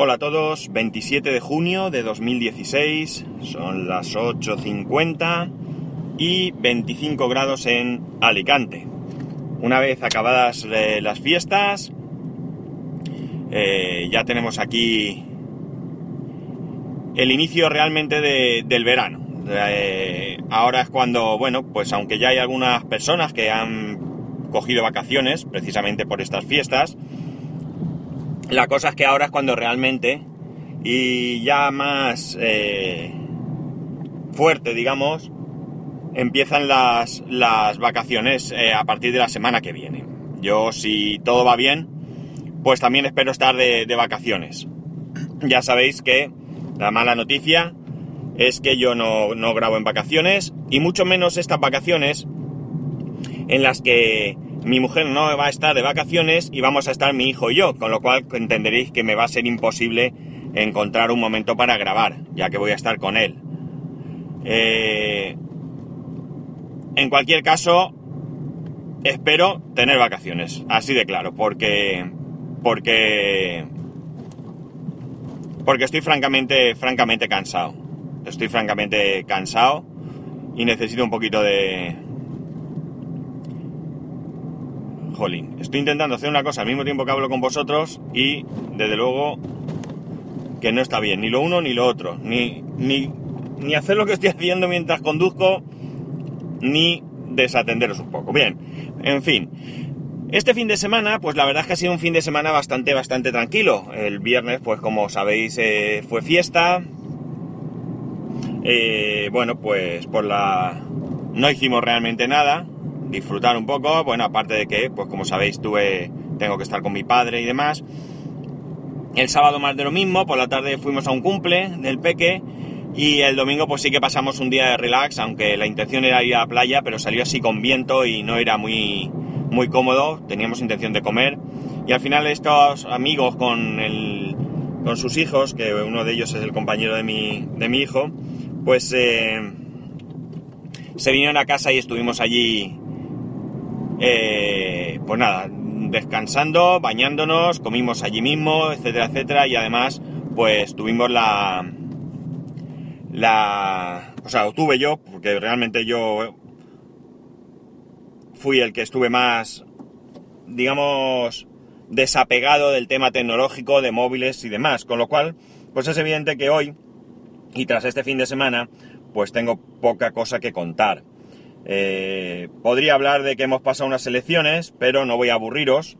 Hola a todos, 27 de junio de 2016, son las 8.50 y 25 grados en Alicante. Una vez acabadas eh, las fiestas, eh, ya tenemos aquí el inicio realmente de- del verano. Eh, ahora es cuando, bueno, pues aunque ya hay algunas personas que han cogido vacaciones precisamente por estas fiestas, la cosa es que ahora es cuando realmente y ya más eh, fuerte, digamos, empiezan las, las vacaciones eh, a partir de la semana que viene. Yo, si todo va bien, pues también espero estar de, de vacaciones. Ya sabéis que la mala noticia es que yo no, no grabo en vacaciones y mucho menos estas vacaciones en las que mi mujer no va a estar de vacaciones y vamos a estar mi hijo y yo, con lo cual entenderéis que me va a ser imposible encontrar un momento para grabar, ya que voy a estar con él. Eh, en cualquier caso, espero tener vacaciones, así de claro, porque porque porque estoy francamente francamente cansado. Estoy francamente cansado y necesito un poquito de Estoy intentando hacer una cosa al mismo tiempo que hablo con vosotros y desde luego que no está bien, ni lo uno ni lo otro, ni, ni, ni hacer lo que estoy haciendo mientras conduzco, ni desatenderos un poco. Bien, en fin. Este fin de semana, pues la verdad es que ha sido un fin de semana bastante, bastante tranquilo. El viernes, pues como sabéis, eh, fue fiesta. Eh, bueno, pues por la... No hicimos realmente nada. Disfrutar un poco. Bueno, aparte de que, pues como sabéis, tuve... Tengo que estar con mi padre y demás. El sábado más de lo mismo. Por la tarde fuimos a un cumple del peque. Y el domingo pues sí que pasamos un día de relax, aunque la intención era ir a la playa, pero salió así con viento y no era muy, muy cómodo, teníamos intención de comer. Y al final estos amigos con, el, con sus hijos, que uno de ellos es el compañero de mi, de mi hijo, pues eh, se vinieron a casa y estuvimos allí, eh, pues nada, descansando, bañándonos, comimos allí mismo, etcétera, etcétera, y además pues tuvimos la la... O sea, tuve yo, porque realmente yo fui el que estuve más, digamos, desapegado del tema tecnológico, de móviles y demás. Con lo cual, pues es evidente que hoy, y tras este fin de semana, pues tengo poca cosa que contar. Eh, podría hablar de que hemos pasado unas elecciones, pero no voy a aburriros,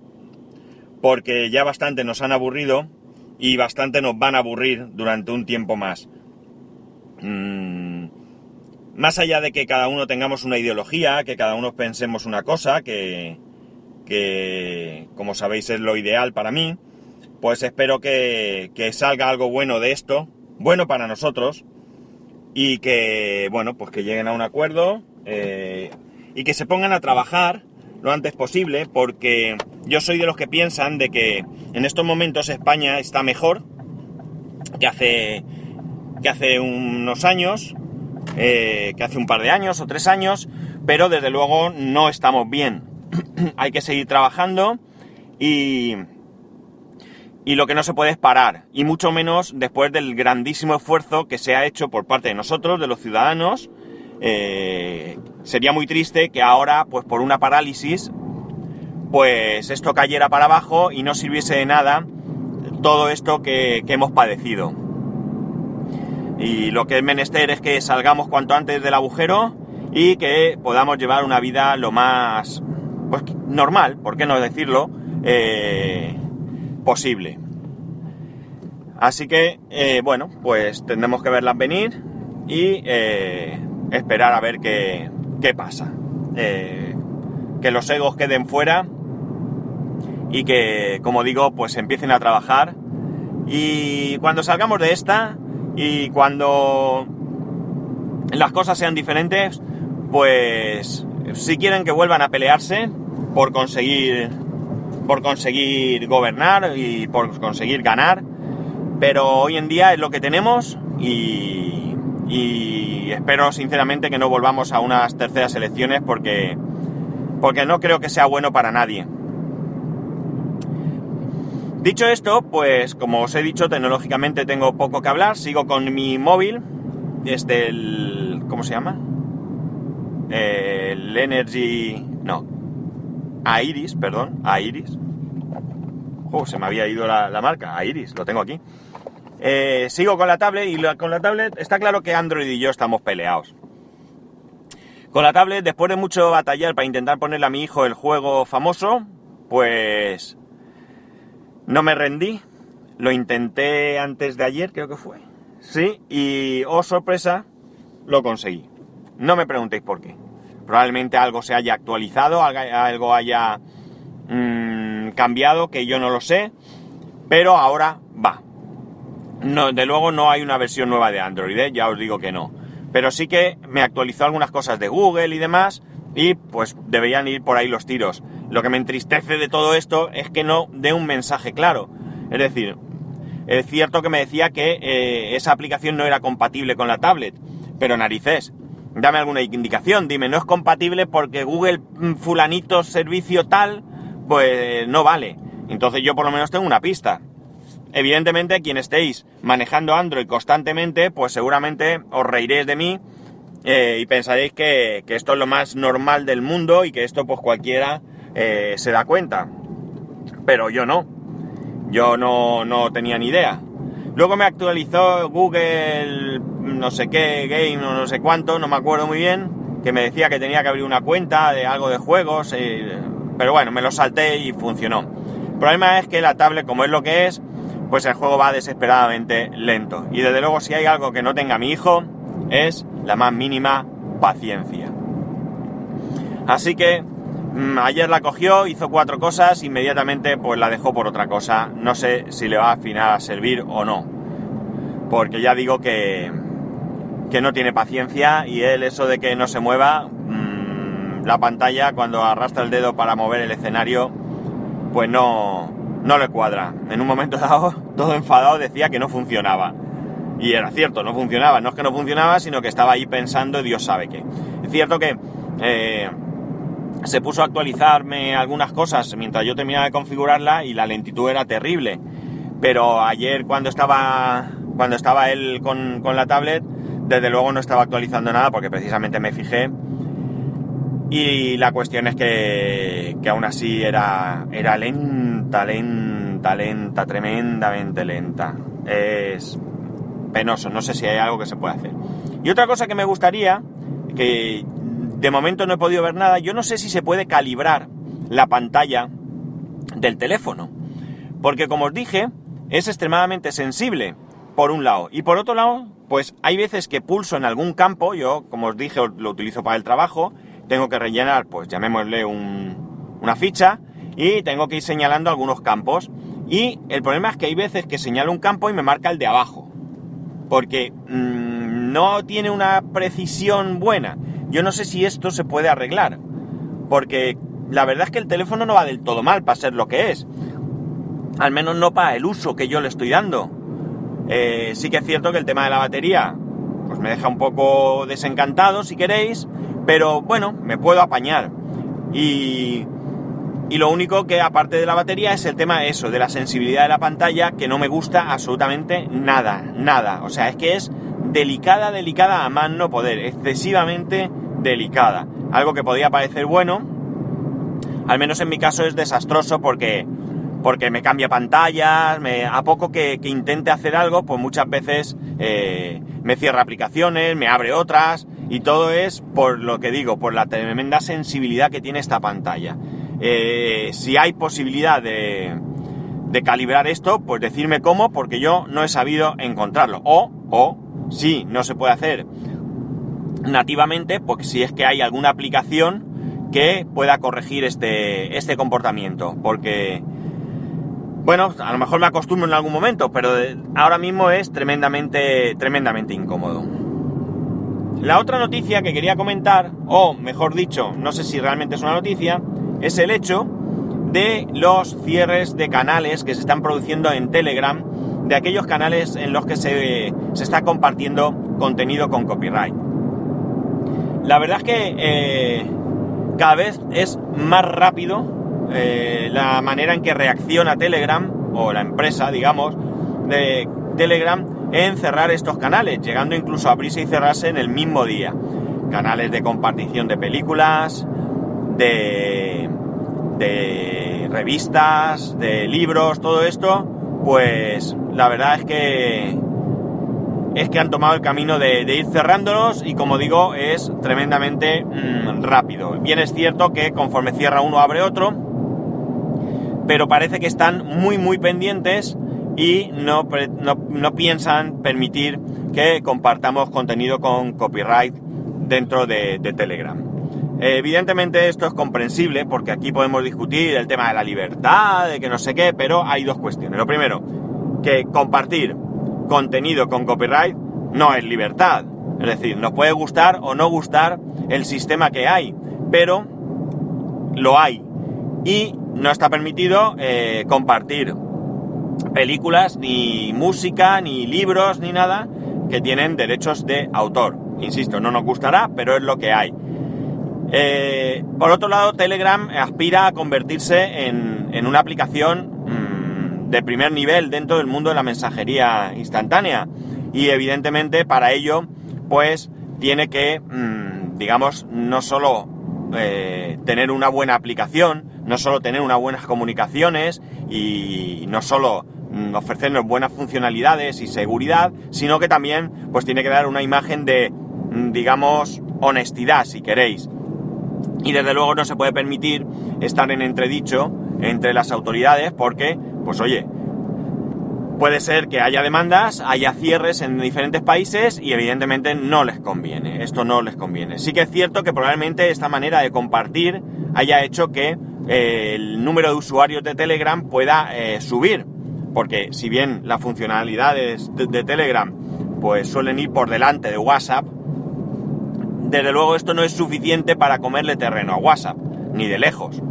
porque ya bastante nos han aburrido y bastante nos van a aburrir durante un tiempo más. Mm, más allá de que cada uno tengamos una ideología, que cada uno pensemos una cosa, que, que como sabéis es lo ideal para mí, pues espero que, que salga algo bueno de esto, bueno para nosotros, y que, bueno, pues que lleguen a un acuerdo eh, y que se pongan a trabajar lo antes posible, porque yo soy de los que piensan de que en estos momentos España está mejor que hace que hace unos años, eh, que hace un par de años o tres años, pero desde luego no estamos bien. Hay que seguir trabajando y, y lo que no se puede es parar, y mucho menos después del grandísimo esfuerzo que se ha hecho por parte de nosotros, de los ciudadanos. Eh, sería muy triste que ahora, pues por una parálisis, pues esto cayera para abajo y no sirviese de nada todo esto que, hemos padecido. Y lo que es menester es que salgamos cuanto antes del agujero y que podamos llevar una vida lo más pues, normal, por qué no decirlo, eh, posible. Así que, eh, bueno, pues tendremos que verlas venir y esperar a ver qué, qué pasa. Eh, que los egos queden fuera y que, como digo, pues empiecen a trabajar. Y cuando salgamos de esta, y cuando las cosas sean diferentes, pues si quieren que vuelvan a pelearse por conseguir por conseguir gobernar y por conseguir ganar, pero hoy en día es lo que tenemos y, y espero sinceramente que no volvamos a unas terceras elecciones porque porque no creo que sea bueno para nadie. Dicho esto, pues como os he dicho, tecnológicamente tengo poco que hablar. Sigo con mi móvil. Este, el... ¿Cómo se llama? El Energy... No. Airis, perdón. Airis. Oh, se me había ido la, la marca. Airis, lo tengo aquí. Eh, sigo con la tablet y con la tablet está claro que Android y yo estamos peleados. Con la tablet, después de mucho batallar para intentar ponerle a mi hijo el juego famoso, pues no me rendí. Lo intenté antes de ayer, creo que fue. Sí, y oh sorpresa, lo conseguí. No me preguntéis por qué. Probablemente algo se haya actualizado, algo haya mmm, cambiado, que yo no lo sé, pero ahora. No, de luego no hay una versión nueva de Android, ¿eh? ya os digo que no. Pero sí que me actualizó algunas cosas de Google y demás, y pues deberían ir por ahí los tiros. Lo que me entristece de todo esto es que no dé un mensaje claro. Es decir, es cierto que me decía que eh, esa aplicación no era compatible con la tablet, pero narices, dame alguna indicación, dime, no es compatible porque Google mm, fulanito servicio tal, pues no vale. Entonces yo por lo menos tengo una pista. Evidentemente, quien estéis manejando Android constantemente, pues seguramente os reiréis de mí eh, y pensaréis que, esto es lo más normal del mundo y que esto pues cualquiera eh, se da cuenta. Pero yo no. Yo no, no tenía ni idea. Luego me actualizó Google no sé qué, Game o no sé cuánto, no me acuerdo muy bien, que me decía que tenía que abrir una cuenta de algo de juegos, eh, pero bueno, me lo salté y funcionó. El problema es que la tablet, como es lo que es, pues el juego va desesperadamente lento. Y desde luego si hay algo que no tenga mi hijo, es la más mínima paciencia. Así que mm, ayer la cogió, hizo cuatro cosas, inmediatamente pues la dejó por otra cosa. No sé si le va a final a servir o no. Porque ya digo que, que no tiene paciencia y él eso de que no se mueva mmm, la pantalla cuando arrastra el dedo para mover el escenario, pues no, no le cuadra. En un momento dado, todo enfadado decía que no funcionaba. Y era cierto, no funcionaba. No es que no funcionaba, sino que estaba ahí pensando Dios sabe qué. Es cierto que eh, se puso a actualizarme algunas cosas mientras yo terminaba de configurarla y la lentitud era terrible. Pero ayer cuando estaba, cuando estaba él con, con la tablet, desde luego no estaba actualizando nada porque precisamente me fijé y la cuestión es que, que aún así era, era lenta, lenta, tremendamente lenta. Es penoso, no sé si hay algo que se puede hacer. Y otra cosa que me gustaría, que de momento no he podido ver nada, yo no sé si se puede calibrar la pantalla del teléfono. Porque como os dije, es extremadamente sensible, por un lado. Y por otro lado, pues hay veces que pulso en algún campo, yo como os dije lo utilizo para el trabajo, tengo que rellenar, pues llamémosle una ficha y tengo que ir señalando algunos campos. Y el problema es que hay veces que señalo un campo y me marca el de abajo. Porque mmm, no tiene una precisión buena. Yo no sé si esto se puede arreglar. Porque la verdad es que el teléfono no va del todo mal para ser lo que es. Al menos no para el uso que yo le estoy dando. Eh, sí que es cierto que el tema de la batería pues me deja un poco desencantado si queréis pero bueno, me puedo apañar. Y, y lo único que aparte de la batería es el tema eso, de la sensibilidad de la pantalla, que no me gusta absolutamente nada, nada. O sea, es que es delicada, delicada a más no poder, excesivamente delicada. Algo que podría parecer bueno, al menos en mi caso es desastroso porque, porque me cambia pantallas, me, a poco que, intente hacer algo, pues muchas veces eh, me cierra aplicaciones, me abre otras, y todo es por lo que digo, por la tremenda sensibilidad que tiene esta pantalla. Eh, si hay posibilidad de, calibrar esto, pues decirme cómo, porque yo no he sabido encontrarlo. O, o, si no se puede hacer nativamente, pues si es que hay alguna aplicación que pueda corregir este, este comportamiento. Porque, bueno, a lo mejor me acostumbro en algún momento, pero ahora mismo es tremendamente, tremendamente incómodo. La otra noticia que quería comentar, o mejor dicho, no sé si realmente es una noticia, es el hecho de los cierres de canales que se están produciendo en Telegram, de aquellos canales en los que se, está compartiendo contenido con copyright. La verdad es que eh, cada vez es más rápido eh, la manera en que reacciona Telegram o la empresa, digamos, de Telegram en cerrar estos canales, llegando incluso a abrirse y cerrarse en el mismo día. Canales de compartición de películas, de, revistas, de libros, todo esto, pues la verdad es que es que han tomado el camino de, ir cerrándolos y como digo es tremendamente mm, rápido. Bien es cierto que conforme cierra uno abre otro, pero parece que están muy muy pendientes y no, no, piensan permitir que compartamos contenido con copyright dentro de, de Telegram. Evidentemente esto es comprensible porque aquí podemos discutir el tema de la libertad, de que no sé qué, pero hay dos cuestiones. Lo primero, que compartir contenido con copyright no es libertad. Es decir, nos puede gustar o no gustar el sistema que hay, pero lo hay. Y no está permitido eh, compartir películas, ni música, ni libros, ni nada que tienen derechos de autor. Insisto, no nos gustará, pero es lo que hay. Eh, por otro lado, Telegram aspira a convertirse en, una aplicación de primer nivel dentro del mundo de la mensajería instantánea. Y evidentemente para ello, pues tiene que, mm, digamos, no solo eh, tener una buena aplicación, no solo tener unas buenas comunicaciones y no solo mm, ofrecernos buenas funcionalidades y seguridad, sino que también pues tiene que dar una imagen de, mm, digamos, honestidad, si queréis. Y desde luego no se puede permitir estar en entredicho entre las autoridades porque pues oye, puede ser que haya demandas, haya cierres en diferentes países y evidentemente no les conviene, esto no les conviene. Sí que es cierto que probablemente esta manera de compartir haya hecho que eh, el número de usuarios de Telegram pueda eh, subir, porque si bien las funcionalidades de, Telegram pues suelen ir por delante de WhatsApp, desde luego esto no es suficiente para comerle terreno a WhatsApp, ni de lejos.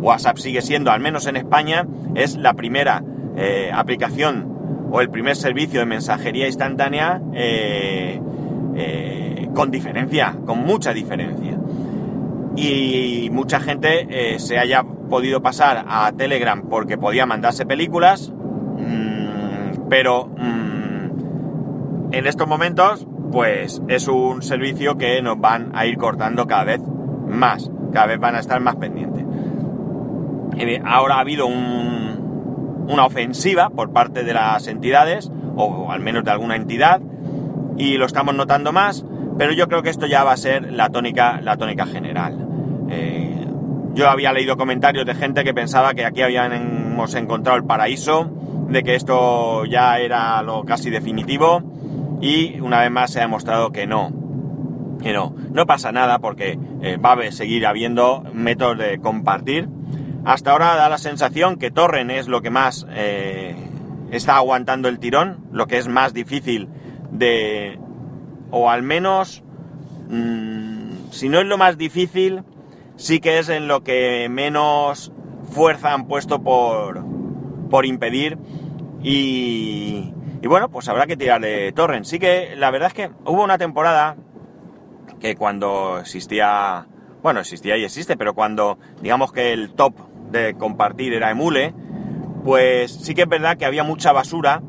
WhatsApp sigue siendo, al menos en España, es la primera eh, aplicación o el primer servicio de mensajería instantánea eh, eh, con diferencia, con mucha diferencia. Y mucha gente se haya podido pasar a Telegram porque podía mandarse películas, mm, pero mm, en estos momentos, pues es un servicio que nos van a ir cortando cada vez más, cada vez van a estar más pendientes. Ahora ha habido una ofensiva por parte de las entidades, o al menos de alguna entidad, y lo estamos notando más, pero yo creo que esto ya va a ser la tónica, la tónica general. Eh, yo había leído comentarios de gente que pensaba que aquí habíamos encontrado el paraíso, de que esto ya era lo casi definitivo, y una vez más se ha demostrado que no. Que no, no pasa nada porque eh, va a seguir habiendo métodos de compartir hasta ahora da la sensación que Torren es lo que más eh, está aguantando el tirón, lo que es más difícil de... o al menos, mm, si no es lo más difícil, sí que es en lo que menos fuerza han puesto por, por impedir y, y bueno, pues habrá que tirar de Torrent. Sí que la verdad es que hubo una temporada que cuando existía, bueno, existía y existe, pero cuando digamos que el top de compartir era Emule, pues sí que es verdad que había mucha basura,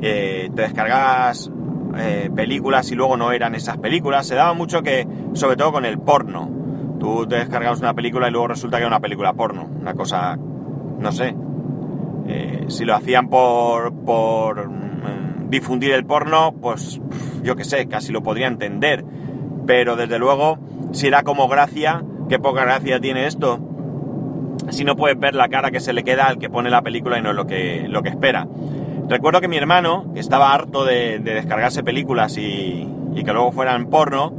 eh, te descargabas eh, películas y luego no eran esas películas, se daba mucho que, sobre todo con el porno, tú te descargabas una película y luego resulta que era una película porno, una cosa, no sé, eh, si lo hacían por, por difundir el porno, pues yo qué sé, casi lo podría entender, pero desde luego, si era como gracia, qué poca gracia tiene esto, si no puedes ver la cara que se le queda al que pone la película y no es lo que, lo que espera. Recuerdo que mi hermano, que estaba harto de, descargarse películas y, que luego fueran porno,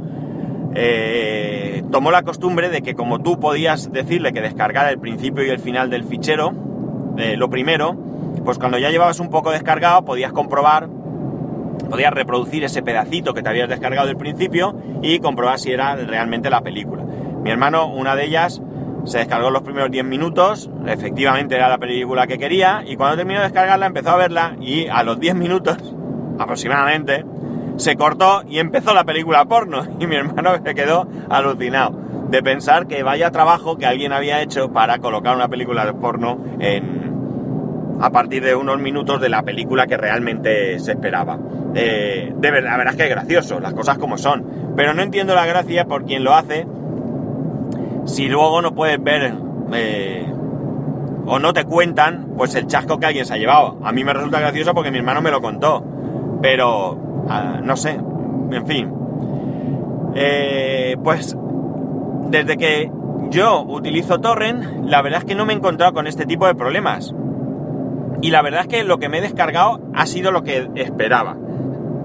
eh, tomó la costumbre de que como tú podías decirle que descargara el principio y el final del fichero, eh, lo primero, pues cuando ya llevabas un poco descargado podías comprobar, podías reproducir ese pedacito que te habías descargado del principio y comprobar si era realmente la película. Mi hermano, una de ellas, se descargó los primeros 10 minutos, efectivamente era la película que quería, y cuando terminó de descargarla empezó a verla y a los 10 minutos aproximadamente se cortó y empezó la película porno. Y mi hermano se quedó alucinado de pensar que vaya trabajo que alguien había hecho para colocar una película de porno en, a partir de unos minutos de la película que realmente se esperaba. Eh, de verdad, la verdad es que es gracioso, las cosas como son. Pero no entiendo la gracia por quien lo hace si luego no puedes ver eh, o no te cuentan pues el chasco que alguien se ha llevado. A mí me resulta gracioso porque mi hermano me lo contó. Pero, ah, no sé, en fin. Eh, pues desde que yo utilizo Torrent, la verdad es que no me he encontrado con este tipo de problemas. Y la verdad es que lo que me he descargado ha sido lo que esperaba.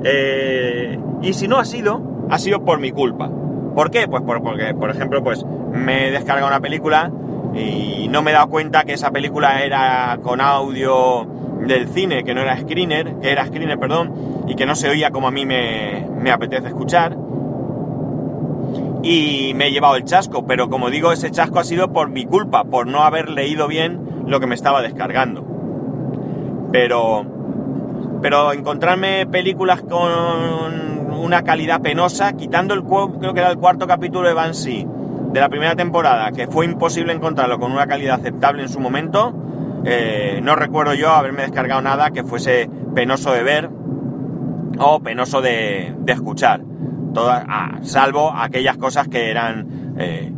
Eh, y si no ha sido, ha sido por mi culpa. ¿Por qué? Pues porque, por ejemplo, pues me he descargado una película y no me he dado cuenta que esa película era con audio del cine, que no era screener, que era screener, perdón, y que no se oía como a mí me, me apetece escuchar. Y me he llevado el chasco, pero como digo, ese chasco ha sido por mi culpa, por no haber leído bien lo que me estaba descargando. Pero, pero encontrarme películas con una calidad penosa, quitando el creo que era el cuarto capítulo de Banshee de la primera temporada, que fue imposible encontrarlo con una calidad aceptable en su momento, eh, no recuerdo yo haberme descargado nada que fuese penoso de ver o penoso de, escuchar. Todas, ah, salvo aquellas cosas que eran eh,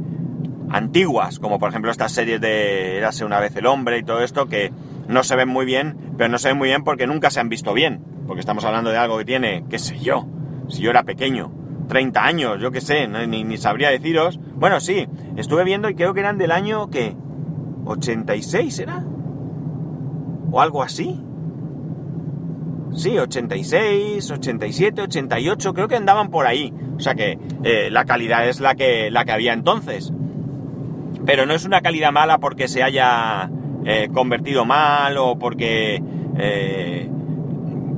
antiguas, como por ejemplo estas series de Érase una vez el hombre y todo esto, que no se ven muy bien, pero no se ven muy bien porque nunca se han visto bien. Porque estamos hablando de algo que tiene, qué sé yo, si yo era pequeño, 30 años, yo qué sé, ni, ni, sabría deciros. Bueno, sí, estuve viendo y creo que eran del año que... ¿86 era? ¿O algo así? Sí, 86, 87, 88, creo que andaban por ahí. O sea que eh, la calidad es la que, la que había entonces. Pero no es una calidad mala porque se haya eh, convertido mal o porque eh,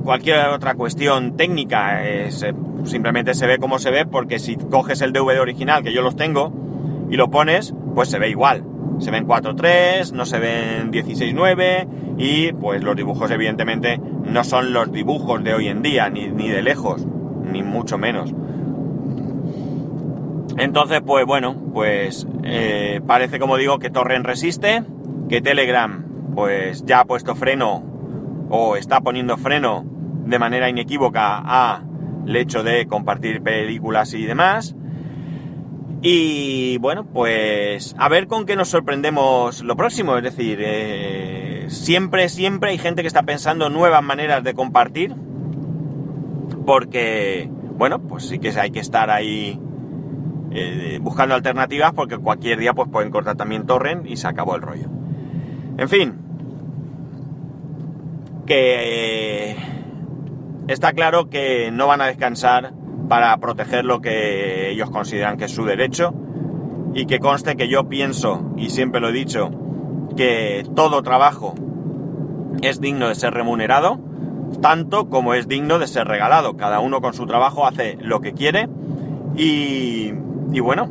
cualquier otra cuestión técnica. Es, simplemente se ve como se ve porque si coges el DVD original, que yo los tengo, y lo pones, pues se ve igual. Se ven 4.3, no se ven 16.9 y pues los dibujos evidentemente no son los dibujos de hoy en día, ni, de lejos, ni mucho menos. Entonces, pues bueno, pues eh, parece como digo que Torrent resiste, que Telegram pues ya ha puesto freno o está poniendo freno de manera inequívoca a el hecho de compartir películas y demás. Y bueno, pues a ver con qué nos sorprendemos lo próximo. Es decir, eh, siempre, siempre hay gente que está pensando nuevas maneras de compartir. Porque, bueno, pues sí que hay que estar ahí eh, buscando alternativas porque cualquier día pues pueden cortar también torrent y se acabó el rollo. En fin, que... Eh, Está claro que no van a descansar para proteger lo que ellos consideran que es su derecho y que conste que yo pienso, y siempre lo he dicho, que todo trabajo es digno de ser remunerado, tanto como es digno de ser regalado. Cada uno con su trabajo hace lo que quiere y, bueno,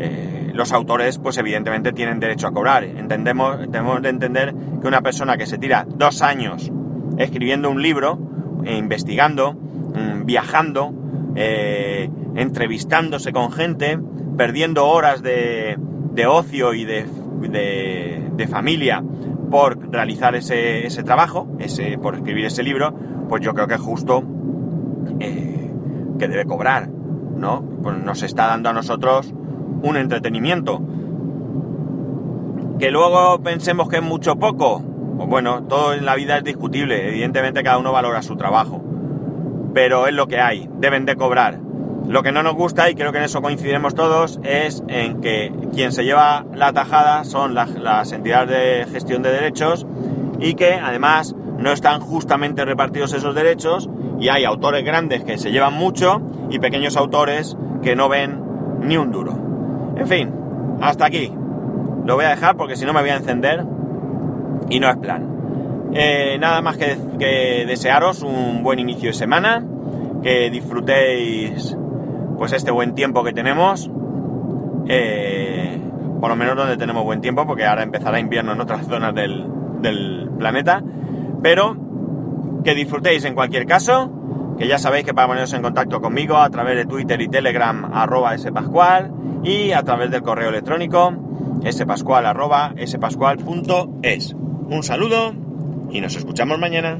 eh, los autores pues evidentemente tienen derecho a cobrar. Entendemos, tenemos de entender que una persona que se tira dos años escribiendo un libro, eh, investigando, mm, viajando, eh, entrevistándose con gente, perdiendo horas de, ocio y de, familia por realizar ese, trabajo, ese, por escribir ese libro, pues yo creo que es justo eh, que debe cobrar, ¿no? Pues nos está dando a nosotros un entretenimiento. Que luego pensemos que es mucho poco, pues bueno, todo en la vida es discutible, evidentemente cada uno valora su trabajo, pero es lo que hay, deben de cobrar. Lo que no nos gusta, y creo que en eso coincidiremos todos, es en que quien se lleva la tajada son las, entidades de gestión de derechos y que además no están justamente repartidos esos derechos y hay autores grandes que se llevan mucho y pequeños autores que no ven ni un duro. En fin, hasta aquí. Lo voy a dejar porque si no me voy a encender y no es plan. Eh, nada más que, desearos un buen inicio de semana, que disfrutéis pues este buen tiempo que tenemos, eh, por lo menos donde tenemos buen tiempo, porque ahora empezará invierno en otras zonas del, planeta, pero que disfrutéis en cualquier caso, que ya sabéis que para poneros en contacto conmigo a través de Twitter y Telegram arroba spascual y a través del correo electrónico spascual arroba spascual.es. Un saludo y nos escuchamos mañana.